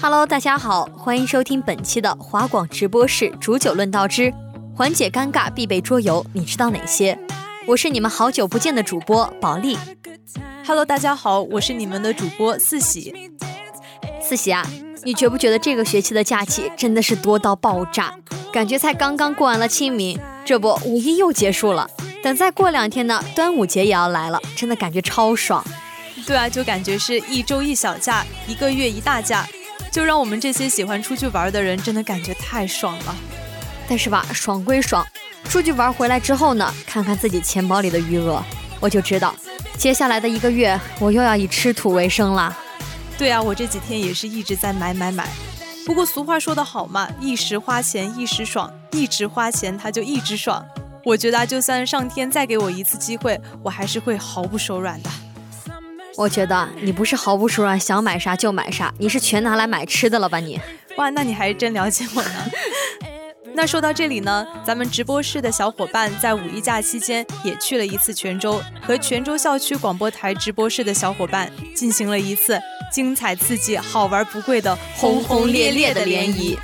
Hello，大家好，欢迎收听本期的华广直播室煮酒论道之缓解尴尬必备桌游，你知道哪些？我是你们好久不见的主播保利。Hello，大家好，我是你们的主播四喜。四喜啊，你觉不觉得这个学期的假期真的是多到爆炸？感觉才刚刚过完了清明，这不五一又结束了，等再过两天呢，端午节也要来了，真的感觉超爽。对啊，就感觉是一周一小假，一个月一大假。就让我们这些喜欢出去玩的人真的感觉太爽了，但是吧，爽归爽，出去玩回来之后呢，看看自己钱包里的余额，我就知道，接下来的一个月我又要以吃土为生了。对啊，我这几天也是一直在买买买。不过俗话说得好嘛，一时花钱一时爽，一直花钱他就一直爽。我觉得就算上天再给我一次机会，我还是会毫不手软的。我觉得你不是毫不手软，想买啥就买啥，你是全拿来买吃的了吧你？哇，那你还真了解我呢。那说到这里呢，咱们直播室的小伙伴在五一假期间也去了一次泉州，和泉州校区广播台直播室的小伙伴进行了一次精彩刺激、好玩不贵的轰轰烈烈的联谊。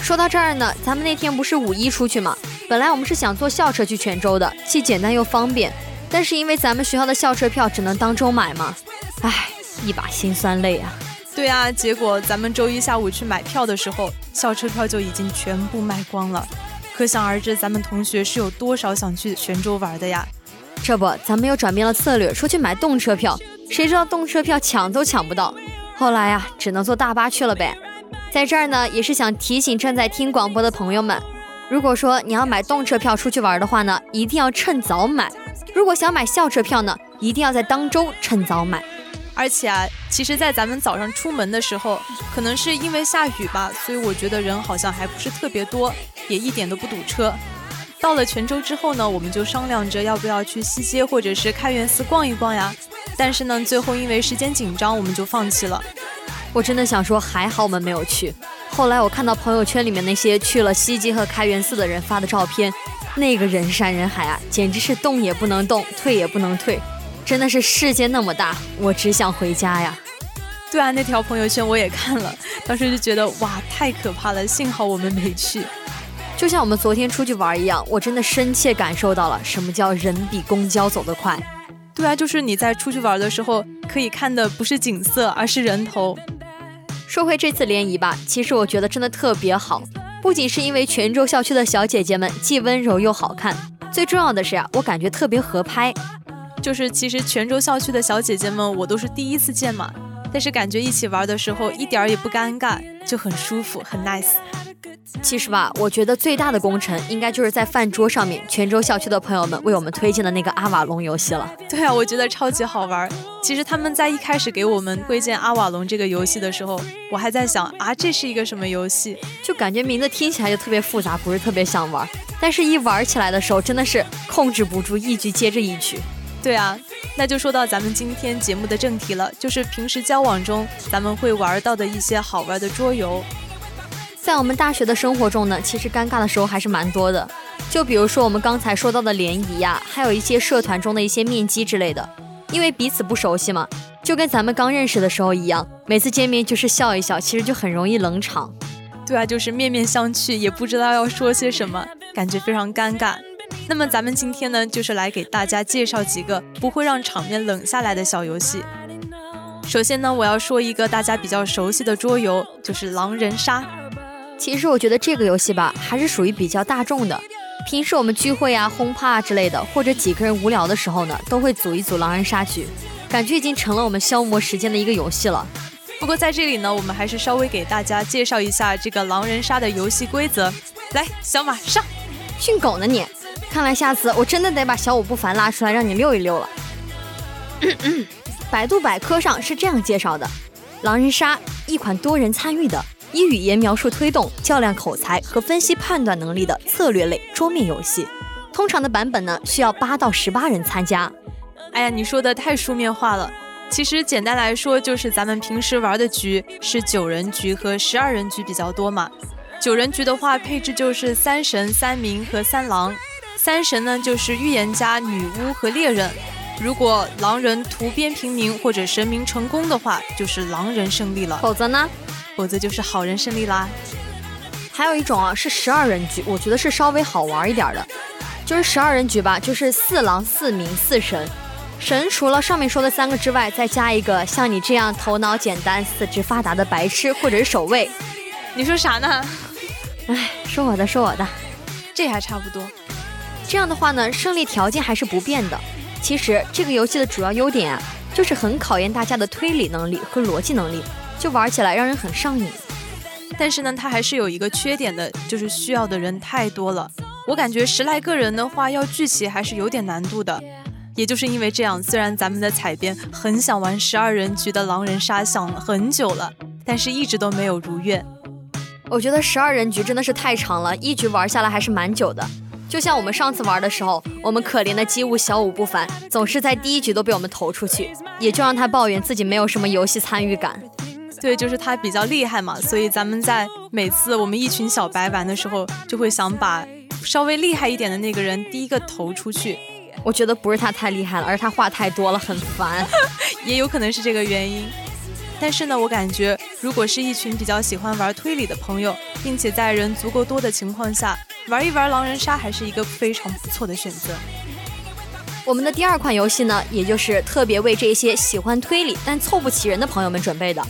说到这儿呢，咱们那天不是五一出去吗？本来我们是想坐校车去泉州的，既简单又方便。但是因为咱们学校的校车票只能当周买嘛，唉，一把辛酸泪啊。对啊，结果咱们周一下午去买票的时候，校车票就已经全部卖光了。可想而知，咱们同学是有多少想去泉州玩的呀？这不，咱们又转变了策略，说去买动车票，谁知道动车票抢都抢不到。后来呀，只能坐大巴去了呗。在这儿呢，也是想提醒正在听广播的朋友们，如果说你要买动车票出去玩的话呢，一定要趁早买。如果想买校车票呢，一定要在当周趁早买。而且啊，其实，在咱们早上出门的时候，可能是因为下雨吧，所以我觉得人好像还不是特别多，也一点都不堵车。到了泉州之后呢，我们就商量着要不要去西街或者是开元寺逛一逛呀。但是呢，最后因为时间紧张，我们就放弃了。我真的想说，还好我们没有去。后来我看到朋友圈里面那些去了西街和开元寺的人发的照片。那个人山人海啊，简直是动也不能动，退也不能退，真的是世界那么大，我只想回家呀。对啊，那条朋友圈我也看了，当时就觉得哇，太可怕了，幸好我们没去。就像我们昨天出去玩一样，我真的深切感受到了什么叫人比公交走得快。对啊，就是你在出去玩的时候，可以看的不是景色，而是人头。说回这次联谊吧，其实我觉得真的特别好。不仅是因为泉州校区的小姐姐们既温柔又好看，最重要的是啊，我感觉特别合拍。就是其实泉州校区的小姐姐们，我都是第一次见嘛，但是感觉一起玩的时候一点儿也不尴尬，就很舒服，很 nice。其实吧，我觉得最大的工程应该就是在饭桌上面，泉州校区的朋友们为我们推荐的那个阿瓦隆游戏了。对啊，我觉得超级好玩。其实他们在一开始给我们推荐阿瓦隆这个游戏的时候，我还在想啊，这是一个什么游戏？就感觉名字听起来就特别复杂，不是特别想玩。但是一玩起来的时候，真的是控制不住，一局接着一局。对啊，那就说到咱们今天节目的正题了，就是平时交往中咱们会玩到的一些好玩的桌游。在我们大学的生活中呢，其实尴尬的时候还是蛮多的。就比如说我们刚才说到的联谊呀，还有一些社团中的一些面基之类的，因为彼此不熟悉嘛，就跟咱们刚认识的时候一样，每次见面就是笑一笑，其实就很容易冷场。对啊，就是面面相觑，也不知道要说些什么，感觉非常尴尬。那么咱们今天呢，就是来给大家介绍几个不会让场面冷下来的小游戏。首先呢，我要说一个大家比较熟悉的桌游，就是狼人杀。其实我觉得这个游戏吧，还是属于比较大众的。平时我们聚会啊、轰趴啊之类的，或者几个人无聊的时候呢，都会组一组狼人杀局，感觉已经成了我们消磨时间的一个游戏了。不过在这里呢，我们还是稍微给大家介绍一下这个狼人杀的游戏规则。来，小马上，训狗呢你？看来下次我真的得把小五不凡拉出来让你溜一溜了。百度百科上是这样介绍的：狼人杀，一款多人参与的。以语言描述推动、较量口才和分析判断能力的策略类桌面游戏，通常的版本呢需要八到十八人参加。哎呀，你说的太书面化了。其实简单来说，就是咱们平时玩的局是九人局和十二人局比较多嘛。九人局的话，配置就是三神、三明和三狼。三神呢就是预言家、女巫和猎人。如果狼人屠边平民或者神明成功的话，就是狼人胜利了。否则呢？否则就是好人胜利啦。还有一种啊，是十二人局，我觉得是稍微好玩一点的，就是十二人局吧，就是四狼、四民、四神。神除了上面说的三个之外，再加一个像你这样头脑简单、四肢发达的白痴或者是守卫。你说啥呢？哎，说我的，说我的，这还差不多。这样的话呢，胜利条件还是不变的。其实这个游戏的主要优点啊，就是很考验大家的推理能力和逻辑能力。就玩起来让人很上瘾，但是呢，它还是有一个缺点的，就是需要的人太多了。我感觉十来个人的话要聚齐还是有点难度的。也就是因为这样，虽然咱们的彩编很想玩十二人局的狼人杀，想了很久了，但是一直都没有如愿。我觉得十二人局真的是太长了，一局玩下来还是蛮久的。就像我们上次玩的时候，我们可怜的机务小五不凡总是在第一局都被我们投出去，也就让他抱怨自己没有什么游戏参与感。对，就是他比较厉害嘛，所以咱们在每次我们一群小白玩的时候，就会想把稍微厉害一点的那个人第一个投出去。我觉得不是他太厉害了，而是他话太多了，很烦，也有可能是这个原因。但是呢，我感觉如果是一群比较喜欢玩推理的朋友，并且在人足够多的情况下，玩一玩狼人杀还是一个非常不错的选择。我们的第二款游戏呢，也就是特别为这些喜欢推理但凑不齐人的朋友们准备的。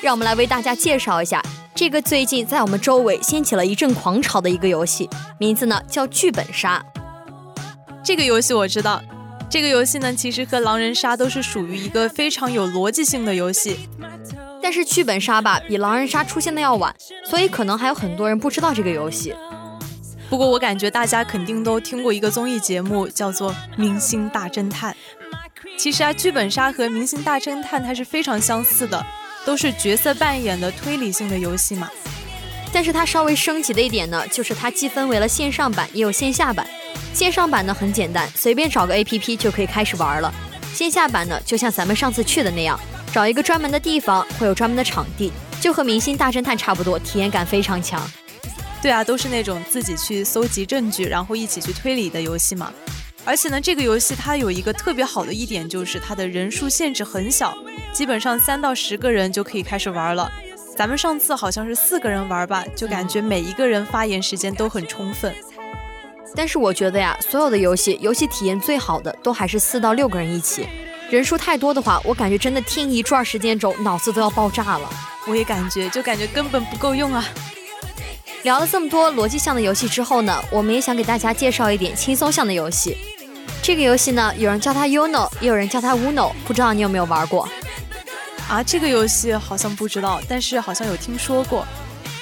让我们来为大家介绍一下这个最近在我们周围掀起了一阵狂潮的一个游戏，名字呢叫剧本杀。这个游戏我知道，这个游戏呢其实和狼人杀都是属于一个非常有逻辑性的游戏，但是剧本杀吧比狼人杀出现的要晚，所以可能还有很多人不知道这个游戏。不过我感觉大家肯定都听过一个综艺节目叫做《明星大侦探》，其实啊剧本杀和《明星大侦探》它是非常相似的。都是角色扮演的推理性的游戏嘛，但是它稍微升级的一点呢，就是它既分为了线上版也有线下版。线上版呢很简单，随便找个 APP 就可以开始玩了。线下版呢，就像咱们上次去的那样，找一个专门的地方，会有专门的场地，就和《明星大侦探》差不多，体验感非常强。对啊，都是那种自己去搜集证据，然后一起去推理的游戏嘛。而且呢，这个游戏它有一个特别好的一点，就是它的人数限制很小，基本上三到十个人就可以开始玩了。咱们上次好像是四个人玩吧，就感觉每一个人发言时间都很充分。但是我觉得呀，所有的游戏游戏体验最好的都还是四到六个人一起，人数太多的话，我感觉真的听一转时间轴，脑子都要爆炸了。我也感觉，就感觉根本不够用啊。聊了这么多逻辑向的游戏之后呢，我们也想给大家介绍一点轻松向的游戏。这个游戏呢，有人叫它 Uno，也有人叫它 Uno，不知道你有没有玩过？啊，这个游戏好像不知道，但是好像有听说过。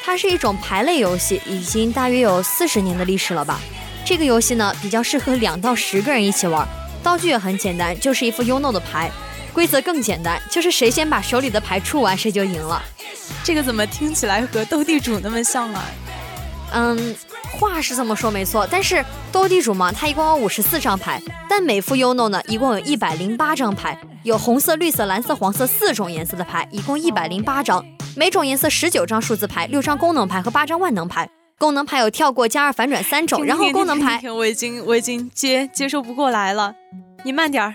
它是一种牌类游戏，已经大约有四十年的历史了吧。这个游戏呢，比较适合两到十个人一起玩，道具也很简单，就是一副 Uno 的牌。规则更简单，就是谁先把手里的牌出完，谁就赢了。这个怎么听起来和斗地主那么像啊？嗯。话是这么说没错，但是斗地主嘛，它一共有五十四张牌，但每副 Uno 呢，一共有一百零八张牌，有红色、绿色、蓝色、黄色四种颜色的牌，一共一百零八张，每种颜色十九张数字牌，六张功能牌和八张万能牌。功能牌有跳过、加二、反转三种，然后功能牌我已经我已经接接受不过来了，你慢点儿。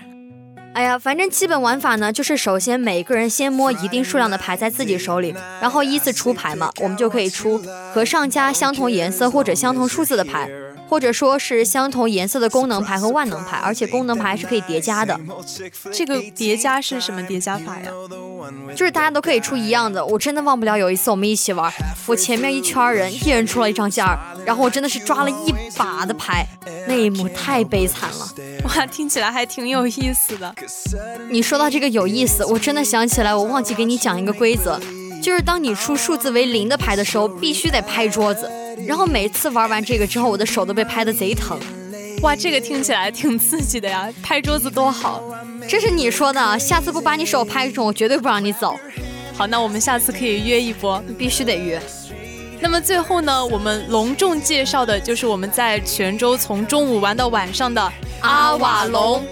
哎呀，反正基本玩法呢，就是首先每个人先摸一定数量的牌在自己手里，然后依次出牌嘛，我们就可以出和上家相同颜色或者相同数字的牌。或者说是相同颜色的功能牌和万能牌，而且功能牌是可以叠加的。这个叠加是什么叠加法呀？就是大家都可以出一样的。我真的忘不了有一次我们一起玩，我前面一圈人一人出了一张尖儿，然后我真的是抓了一把的牌，那一幕太悲惨了。哇，听起来还挺有意思的。你说到这个有意思，我真的想起来，我忘记给你讲一个规则，就是当你出数字为零的牌的时候，必须得拍桌子。然后每次玩完这个之后，我的手都被拍的贼疼。哇，这个听起来挺刺激的呀！拍桌子多好，这是你说的。下次不把你手拍肿，我绝对不让你走。好，那我们下次可以约一波，必须得约。那么最后呢，我们隆重介绍的就是我们在泉州从中午玩到晚上的阿瓦隆。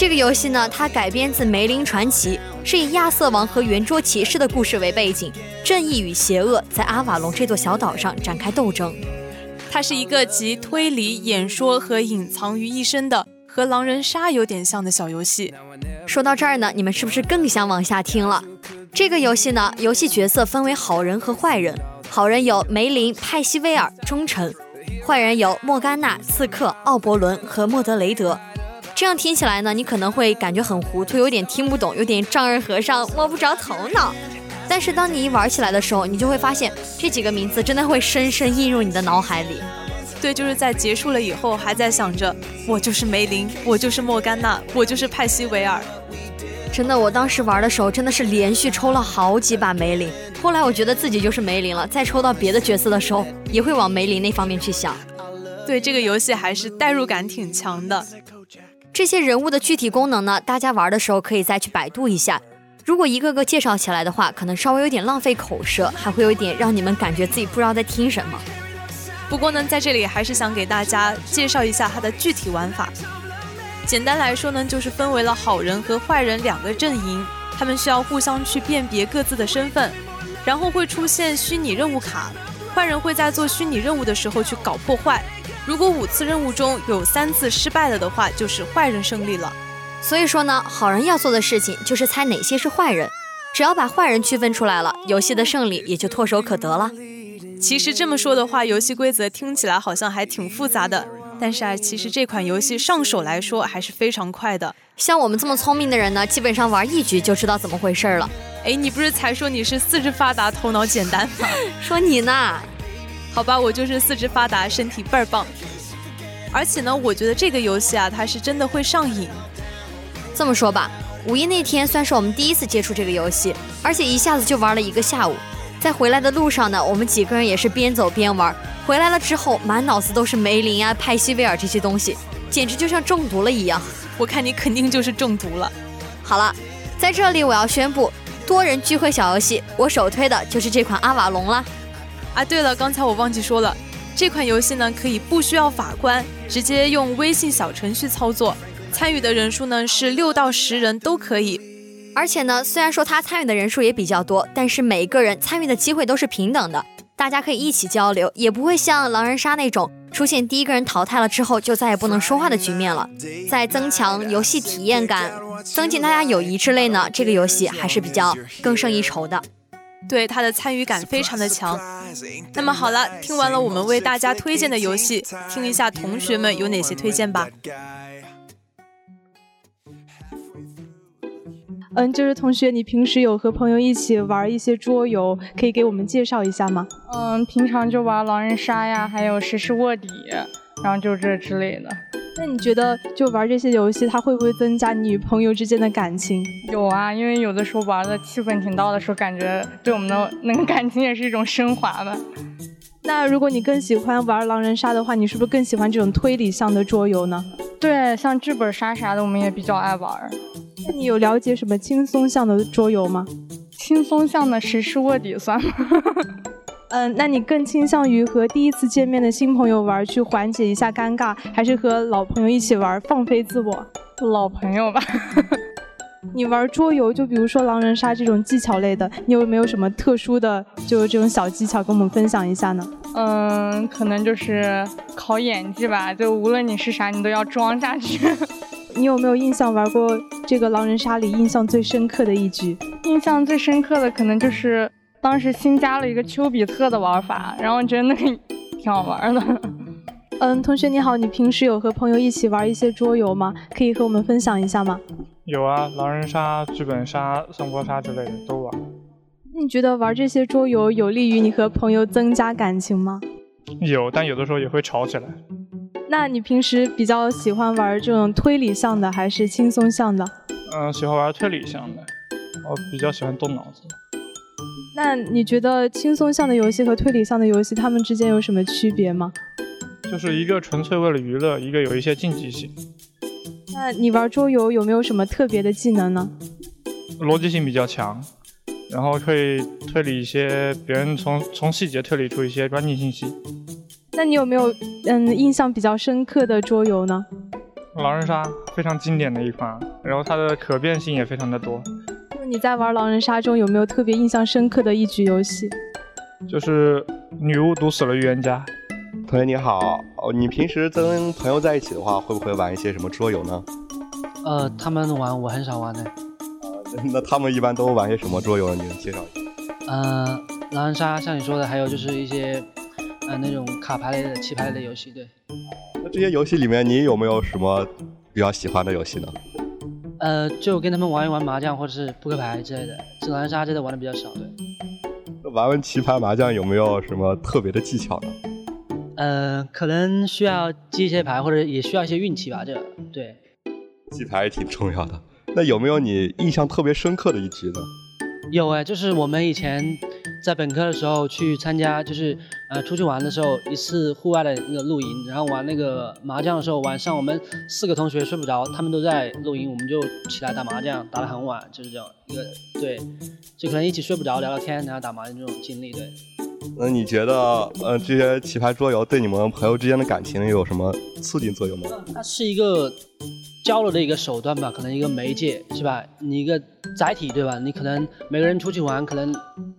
这个游戏呢，它改编自《梅林传奇》，是以亚瑟王和圆桌骑士的故事为背景，正义与邪恶在阿瓦隆这座小岛上展开斗争。它是一个集推理、演说和隐藏于一身的，和狼人杀有点像的小游戏。说到这儿呢，你们是不是更想往下听了？这个游戏呢，游戏角色分为好人和坏人，好人有梅林、派西威尔、忠臣；坏人有莫甘娜、刺客、奥伯伦和莫德雷德。这样听起来呢，你可能会感觉很糊涂，有点听不懂，有点丈二和尚摸不着头脑。但是当你一玩起来的时候，你就会发现这几个名字真的会深深印入你的脑海里。对，就是在结束了以后，还在想着我就是梅林，我就是莫甘娜，我就是派西维尔。真的，我当时玩的时候真的是连续抽了好几把梅林。后来我觉得自己就是梅林了，再抽到别的角色的时候，也会往梅林那方面去想。对，这个游戏还是代入感挺强的。这些人物的具体功能呢？大家玩的时候可以再去百度一下。如果一个个介绍起来的话，可能稍微有点浪费口舌，还会有一点让你们感觉自己不知道在听什么。不过呢，在这里还是想给大家介绍一下它的具体玩法。简单来说呢，就是分为了好人和坏人两个阵营，他们需要互相去辨别各自的身份，然后会出现虚拟任务卡，坏人会在做虚拟任务的时候去搞破坏。如果五次任务中有三次失败了的话，就是坏人胜利了。所以说呢，好人要做的事情就是猜哪些是坏人，只要把坏人区分出来了，游戏的胜利也就唾手可得了。其实这么说的话，游戏规则听起来好像还挺复杂的，但是啊，其实这款游戏上手来说还是非常快的。像我们这么聪明的人呢，基本上玩一局就知道怎么回事了。哎，你不是才说你是四肢发达、头脑简单吗？说你呢？好吧，我就是四肢发达，身体倍儿棒。而且呢，我觉得这个游戏啊，它是真的会上瘾。这么说吧，五一那天算是我们第一次接触这个游戏，而且一下子就玩了一个下午。在回来的路上呢，我们几个人也是边走边玩。回来了之后，满脑子都是梅林啊、派西威尔这些东西，简直就像中毒了一样。我看你肯定就是中毒了。好了，在这里我要宣布，多人聚会小游戏，我首推的就是这款阿瓦隆了。啊，对了，刚才我忘记说了，这款游戏呢可以不需要法官，直接用微信小程序操作，参与的人数呢是六到十人都可以。而且呢，虽然说他参与的人数也比较多，但是每个人参与的机会都是平等的，大家可以一起交流，也不会像狼人杀那种出现第一个人淘汰了之后就再也不能说话的局面了。在增强游戏体验感、增进大家友谊之类呢，这个游戏还是比较更胜一筹的。对它的参与感非常的强。那么好了，听完了我们为大家推荐的游戏，听一下同学们有哪些推荐吧。嗯，就是同学，你平时有和朋友一起玩一些桌游，可以给我们介绍一下吗？嗯，平常就玩狼人杀呀，还有谁是卧底，然后就这之类的。那你觉得就玩这些游戏，它会不会增加你与朋友之间的感情？有啊，因为有的时候玩的气氛挺到的时候，感觉对我们的那个感情也是一种升华的。那如果你更喜欢玩狼人杀的话，你是不是更喜欢这种推理向的桌游呢？对，像剧本杀啥的，我们也比较爱玩。那你有了解什么轻松向的桌游吗？轻松向的谁是卧底算吗？嗯，那你更倾向于和第一次见面的新朋友玩，去缓解一下尴尬，还是和老朋友一起玩，放飞自我？老朋友吧。你玩桌游，就比如说狼人杀这种技巧类的，你有没有什么特殊的，就这种小技巧跟我们分享一下呢？嗯，可能就是考演技吧，就无论你是啥，你都要装下去。你有没有印象玩过这个狼人杀里印象最深刻的一局？印象最深刻的可能就是当时新加了一个丘比特的玩法，然后觉得那个挺好玩的。嗯，同学你好，你平时有和朋友一起玩一些桌游吗？可以和我们分享一下吗？有啊，狼人杀、剧本杀、三国杀之类的都玩。你觉得玩这些桌游有利于你和朋友增加感情吗？有，但有的时候也会吵起来。那你平时比较喜欢玩这种推理向的，还是轻松向的？嗯，喜欢玩推理向的，我比较喜欢动脑子。那你觉得轻松向的游戏和推理向的游戏，它们之间有什么区别吗？就是一个纯粹为了娱乐，一个有一些竞技性。那你玩桌游有没有什么特别的技能呢？逻辑性比较强，然后可以推理一些别人从从细节推理出一些关键信息。那你有没有嗯印象比较深刻的桌游呢？狼人杀非常经典的一款，然后它的可变性也非常的多。就你在玩狼人杀中有没有特别印象深刻的一局游戏？就是女巫毒死了预言家。同学你好，哦，你平时跟朋友在一起的话，会不会玩一些什么桌游呢？呃，他们玩，我很少玩的。呃，那他们一般都玩些什么桌游呢？你能介绍一下？呃，狼人杀，像你说的，还有就是一些呃那种卡牌类的、棋牌类的游戏，对。那这些游戏里面，你有没有什么比较喜欢的游戏呢？呃，就跟他们玩一玩麻将或者是扑克牌之类的，狼人杀真的玩的比较少，对。那玩玩棋牌、麻将有没有什么特别的技巧呢？呃，可能需要记一些牌，或者也需要一些运气吧。这对，记牌也挺重要的。那有没有你印象特别深刻的一局呢？有哎，就是我们以前在本科的时候去参加，就是呃出去玩的时候，一次户外的那个露营，然后玩那个麻将的时候，晚上我们四个同学睡不着，他们都在露营，我们就起来打麻将，打得很晚，就是这样一个对，就可能一起睡不着，聊聊天，然后打麻将这种经历，对。那你觉得，呃，这些棋牌桌游对你们朋友之间的感情有什么促进作用吗？它是一个交流的一个手段吧，可能一个媒介是吧？你一个载体对吧？你可能每个人出去玩，可能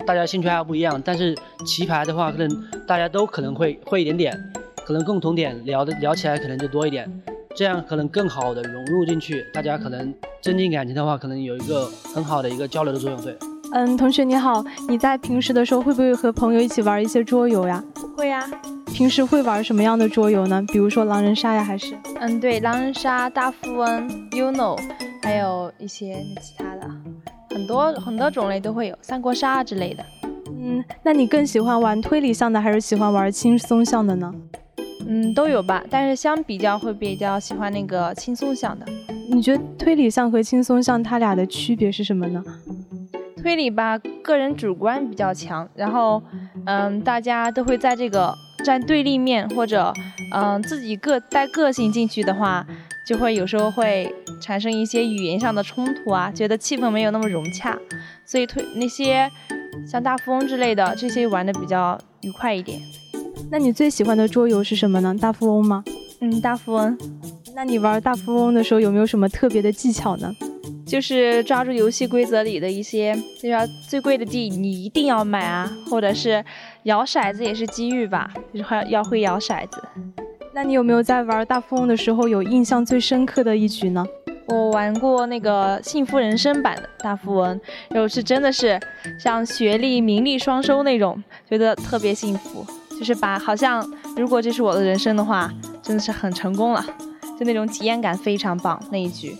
大家兴趣爱好不一样，但是棋牌的话，可能大家都可能会会一点点，可能共同点聊的聊起来可能就多一点，这样可能更好的融入进去，大家可能增进感情的话，可能有一个很好的一个交流的作用，对。嗯，同学你好，你在平时的时候会不会和朋友一起玩一些桌游呀？会呀。平时会玩什么样的桌游呢？比如说狼人杀呀，还是？嗯，对，狼人杀、大富翁、Uno，还有一些其他的，很多很多种类都会有，三国杀之类的。嗯，那你更喜欢玩推理向的，还是喜欢玩轻松向的呢？嗯，都有吧，但是相比较会比较喜欢那个轻松向的。你觉得推理向和轻松向它俩的区别是什么呢？推理吧，个人主观比较强，然后，嗯，大家都会在这个站对立面，或者，嗯，自己个带个性进去的话，就会有时候会产生一些语言上的冲突啊，觉得气氛没有那么融洽，所以推那些像大富翁之类的这些玩的比较愉快一点。那你最喜欢的桌游是什么呢？大富翁吗？嗯，大富翁。那你玩大富翁的时候有没有什么特别的技巧呢？就是抓住游戏规则里的一些，就要最贵的地你一定要买啊，或者是摇骰子也是机遇吧，就是要要会摇骰子。那你有没有在玩大富翁的时候有印象最深刻的一局呢？我玩过那个幸福人生版的大富翁，然后是真的是像学历名利双收那种，觉得特别幸福，就是把好像如果这是我的人生的话，真的是很成功了，就那种体验感非常棒那一局。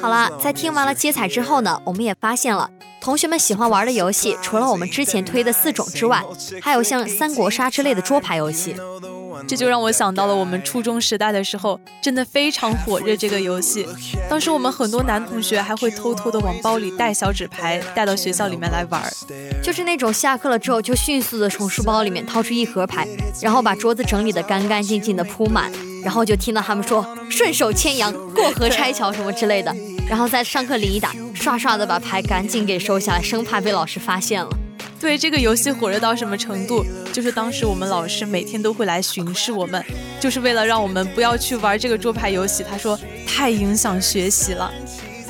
好啦，在听完了接彩之后呢，我们也发现了同学们喜欢玩的游戏，除了我们之前推的四种之外，还有像三国杀之类的桌牌游戏。这就让我想到了我们初中时代的时候，真的非常火热这个游戏。当时我们很多男同学还会偷偷的往包里带小纸牌，带到学校里面来玩儿。就是那种下课了之后就迅速的从书包里面掏出一盒牌，然后把桌子整理的干干净净的铺满，然后就听到他们说顺手牵羊、过河拆桥什么之类的，然后在上课铃一打，唰唰的把牌赶紧给收下来，生怕被老师发现了。对这个游戏火热到什么程度？就是当时我们老师每天都会来巡视我们，就是为了让我们不要去玩这个桌牌游戏。他说太影响学习了。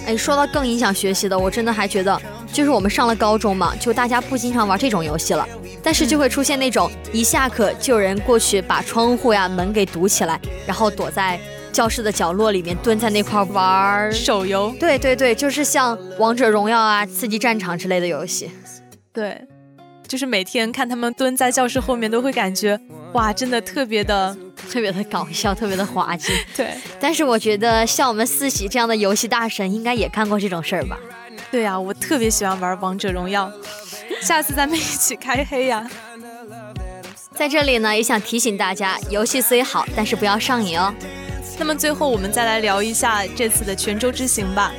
哎，说到更影响学习的，我真的还觉得，就是我们上了高中嘛，就大家不经常玩这种游戏了，但是就会出现那种一下课就有人过去把窗户呀、门给堵起来，然后躲在教室的角落里面，蹲在那块玩手游。对对对，就是像王者荣耀啊、刺激战场之类的游戏。对。就是每天看他们蹲在教室后面，都会感觉哇，真的特别的、特别的搞笑，特别的滑稽。对，但是我觉得像我们四喜这样的游戏大神，应该也干过这种事儿吧？对呀，我特别喜欢玩王者荣耀，下次咱们一起开黑呀！在这里呢，也想提醒大家，游戏虽好，但是不要上瘾哦。那么最后，我们再来聊一下这次的泉州之行吧。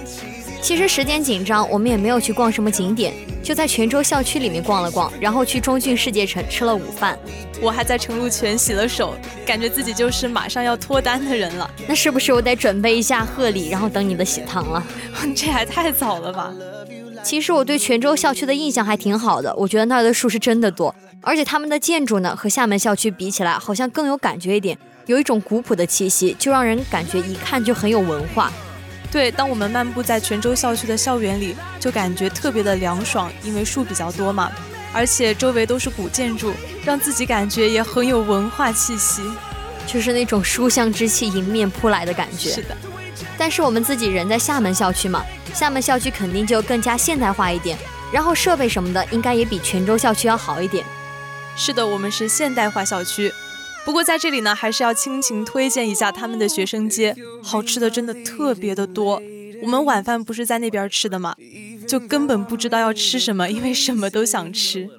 其实时间紧张，我们也没有去逛什么景点，就在泉州校区里面逛了逛，然后去中郡世界城吃了午饭。我还在城路泉洗了手，感觉自己就是马上要脱单的人了。那是不是我得准备一下贺礼，然后等你的喜糖了？这还太早了吧？其实我对泉州校区的印象还挺好的，我觉得那儿的树是真的多，而且他们的建筑呢和厦门校区比起来，好像更有感觉一点，有一种古朴的气息，就让人感觉一看就很有文化。对，当我们漫步在泉州校区的校园里，就感觉特别的凉爽，因为树比较多嘛，而且周围都是古建筑，让自己感觉也很有文化气息，就是那种书香之气迎面扑来的感觉。是的，但是我们自己人在厦门校区嘛，厦门校区肯定就更加现代化一点，然后设备什么的应该也比泉州校区要好一点。是的，我们是现代化校区。不过在这里呢，还是要亲情推荐一下他们的学生街，好吃的真的特别的多。我们晚饭不是在那边吃的吗？就根本不知道要吃什么，因为什么都想吃。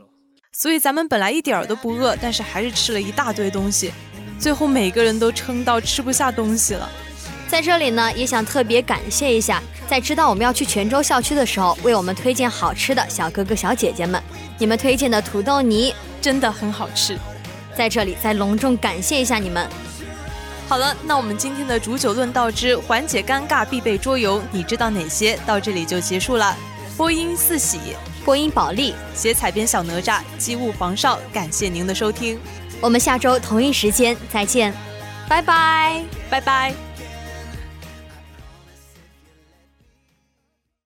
所以咱们本来一点儿都不饿，但是还是吃了一大堆东西，最后每个人都撑到吃不下东西了。在这里呢，也想特别感谢一下，在知道我们要去泉州校区的时候，为我们推荐好吃的小哥哥小姐姐们。你们推荐的土豆泥真的很好吃。在这里再隆重感谢一下你们。好了，那我们今天的煮酒论道之缓解尴尬必备桌游，你知道哪些？到这里就结束了。播音四喜，播音保利，写彩编小哪吒，机务黄少，感谢您的收听。我们下周同一时间再见，拜拜，拜拜。